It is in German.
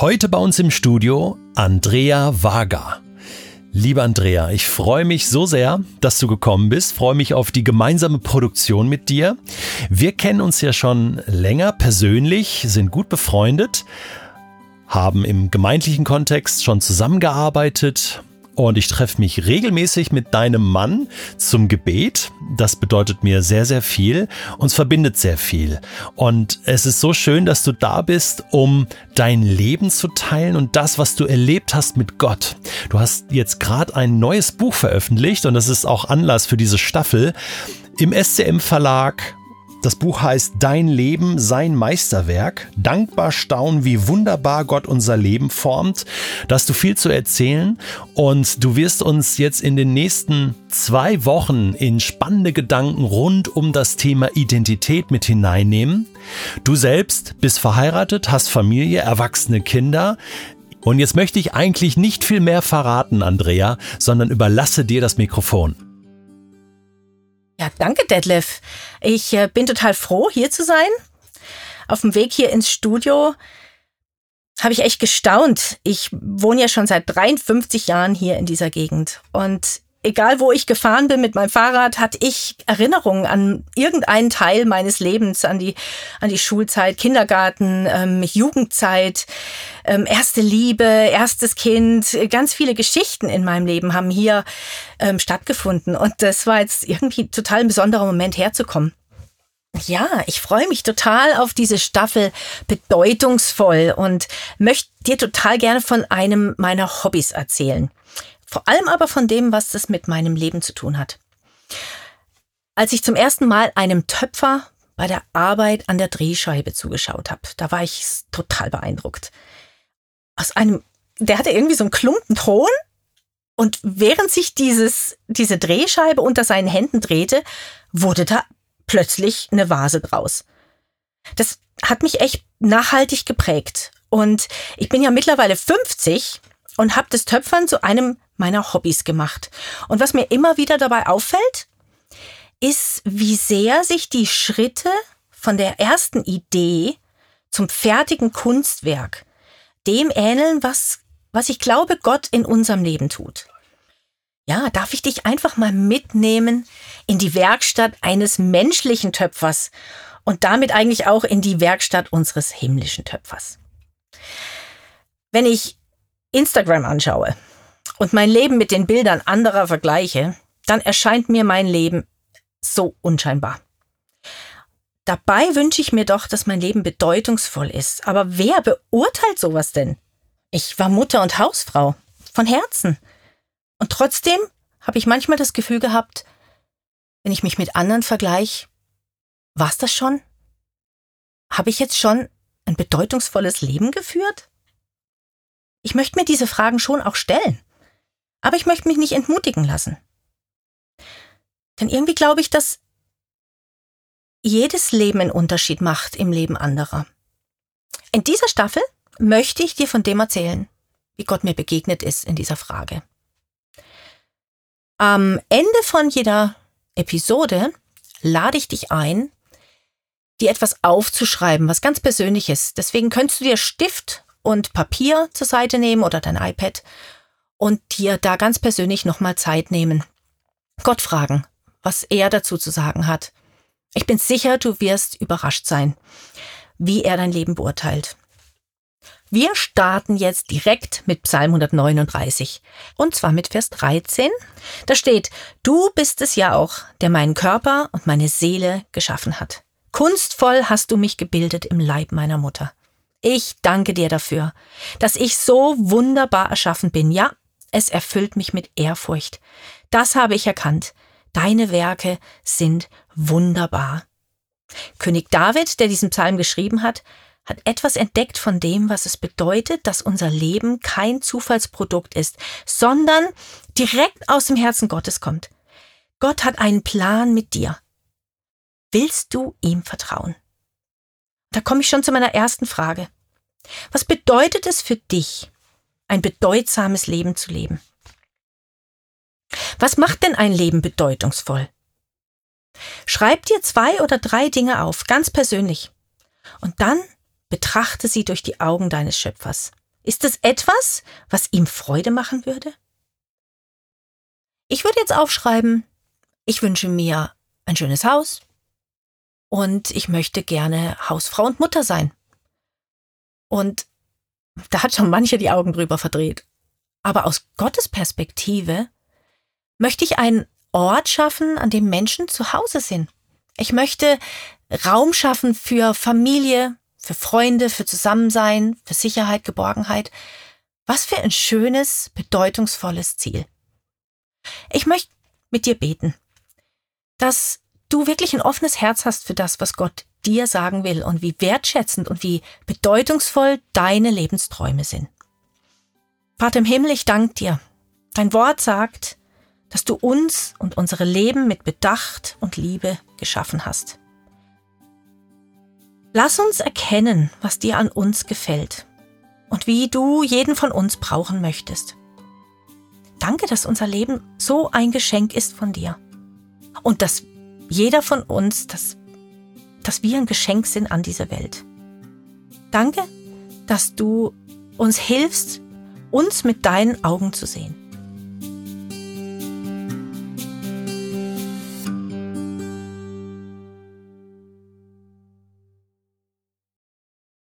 Heute bei uns im Studio Andrea Wager. Liebe Andrea, ich freue mich so sehr, dass du gekommen bist, freue mich auf die gemeinsame Produktion mit dir. Wir kennen uns ja schon länger persönlich, sind gut befreundet, haben im gemeindlichen Kontext schon zusammengearbeitet und ich treffe mich regelmäßig mit deinem Mann zum Gebet. Das bedeutet mir sehr, sehr viel. Uns verbindet sehr viel. Und es ist so schön, dass du da bist, um dein Leben zu teilen und das, was du erlebt hast mit Gott. Du hast jetzt gerade ein neues Buch veröffentlicht und das ist auch Anlass für diese Staffel im SCM Verlag das Buch heißt Dein Leben, sein Meisterwerk. Dankbar staunen, wie wunderbar Gott unser Leben formt. Da hast du viel zu erzählen und du wirst uns jetzt in den nächsten zwei Wochen in spannende Gedanken rund um das Thema Identität mit hineinnehmen. Du selbst bist verheiratet, hast Familie, erwachsene Kinder. Und jetzt möchte ich eigentlich nicht viel mehr verraten, Andrea, sondern überlasse dir das Mikrofon. Ja, danke, Detlef. Ich äh, bin total froh, hier zu sein. Auf dem Weg hier ins Studio habe ich echt gestaunt. Ich wohne ja schon seit 53 Jahren hier in dieser Gegend. Und egal wo ich gefahren bin mit meinem Fahrrad, hatte ich Erinnerungen an irgendeinen Teil meines Lebens, an die, an die Schulzeit, Kindergarten, ähm, Jugendzeit, ähm, erste Liebe, erstes Kind. Ganz viele Geschichten in meinem Leben haben hier ähm, stattgefunden. Und das war jetzt irgendwie total ein besonderer Moment herzukommen. Ja, ich freue mich total auf diese Staffel bedeutungsvoll und möchte dir total gerne von einem meiner Hobbys erzählen. Vor allem aber von dem, was das mit meinem Leben zu tun hat. Als ich zum ersten Mal einem Töpfer bei der Arbeit an der Drehscheibe zugeschaut habe, da war ich total beeindruckt. Aus einem, der hatte irgendwie so einen Klumpen Ton und während sich dieses, diese Drehscheibe unter seinen Händen drehte, wurde da plötzlich eine Vase draus. Das hat mich echt nachhaltig geprägt. Und ich bin ja mittlerweile 50 und habe das Töpfern zu einem meiner Hobbys gemacht. Und was mir immer wieder dabei auffällt, ist, wie sehr sich die Schritte von der ersten Idee zum fertigen Kunstwerk dem ähneln, was, was ich glaube, Gott in unserem Leben tut. Ja, darf ich dich einfach mal mitnehmen in die Werkstatt eines menschlichen Töpfers und damit eigentlich auch in die Werkstatt unseres himmlischen Töpfers. Wenn ich Instagram anschaue, und mein Leben mit den Bildern anderer vergleiche, dann erscheint mir mein Leben so unscheinbar. Dabei wünsche ich mir doch, dass mein Leben bedeutungsvoll ist. Aber wer beurteilt sowas denn? Ich war Mutter und Hausfrau. Von Herzen. Und trotzdem habe ich manchmal das Gefühl gehabt, wenn ich mich mit anderen vergleiche, war's das schon? Habe ich jetzt schon ein bedeutungsvolles Leben geführt? Ich möchte mir diese Fragen schon auch stellen. Aber ich möchte mich nicht entmutigen lassen. Denn irgendwie glaube ich, dass jedes Leben einen Unterschied macht im Leben anderer. In dieser Staffel möchte ich dir von dem erzählen, wie Gott mir begegnet ist in dieser Frage. Am Ende von jeder Episode lade ich dich ein, dir etwas aufzuschreiben, was ganz Persönliches. Deswegen könntest du dir Stift und Papier zur Seite nehmen oder dein iPad und dir da ganz persönlich nochmal Zeit nehmen. Gott fragen, was er dazu zu sagen hat. Ich bin sicher, du wirst überrascht sein, wie er dein Leben beurteilt. Wir starten jetzt direkt mit Psalm 139 und zwar mit Vers 13. Da steht, du bist es ja auch, der meinen Körper und meine Seele geschaffen hat. Kunstvoll hast du mich gebildet im Leib meiner Mutter. Ich danke dir dafür, dass ich so wunderbar erschaffen bin. Ja, es erfüllt mich mit Ehrfurcht. Das habe ich erkannt. Deine Werke sind wunderbar. König David, der diesen Psalm geschrieben hat, hat etwas entdeckt von dem, was es bedeutet, dass unser Leben kein Zufallsprodukt ist, sondern direkt aus dem Herzen Gottes kommt. Gott hat einen Plan mit dir. Willst du ihm vertrauen? Da komme ich schon zu meiner ersten Frage. Was bedeutet es für dich, ein bedeutsames Leben zu leben. Was macht denn ein Leben bedeutungsvoll? Schreib dir zwei oder drei Dinge auf, ganz persönlich. Und dann betrachte sie durch die Augen deines Schöpfers. Ist es etwas, was ihm Freude machen würde? Ich würde jetzt aufschreiben, ich wünsche mir ein schönes Haus und ich möchte gerne Hausfrau und Mutter sein. Und da hat schon manche die Augen drüber verdreht. Aber aus Gottes Perspektive möchte ich einen Ort schaffen, an dem Menschen zu Hause sind. Ich möchte Raum schaffen für Familie, für Freunde, für Zusammensein, für Sicherheit, Geborgenheit. Was für ein schönes, bedeutungsvolles Ziel. Ich möchte mit dir beten, dass du wirklich ein offenes Herz hast für das, was Gott dir sagen will und wie wertschätzend und wie bedeutungsvoll deine Lebensträume sind. Vater im Himmel, ich danke dir. Dein Wort sagt, dass du uns und unsere Leben mit Bedacht und Liebe geschaffen hast. Lass uns erkennen, was dir an uns gefällt und wie du jeden von uns brauchen möchtest. Danke, dass unser Leben so ein Geschenk ist von dir und dass jeder von uns, dass, dass wir ein Geschenk sind an dieser Welt. Danke, dass du uns hilfst, uns mit deinen Augen zu sehen.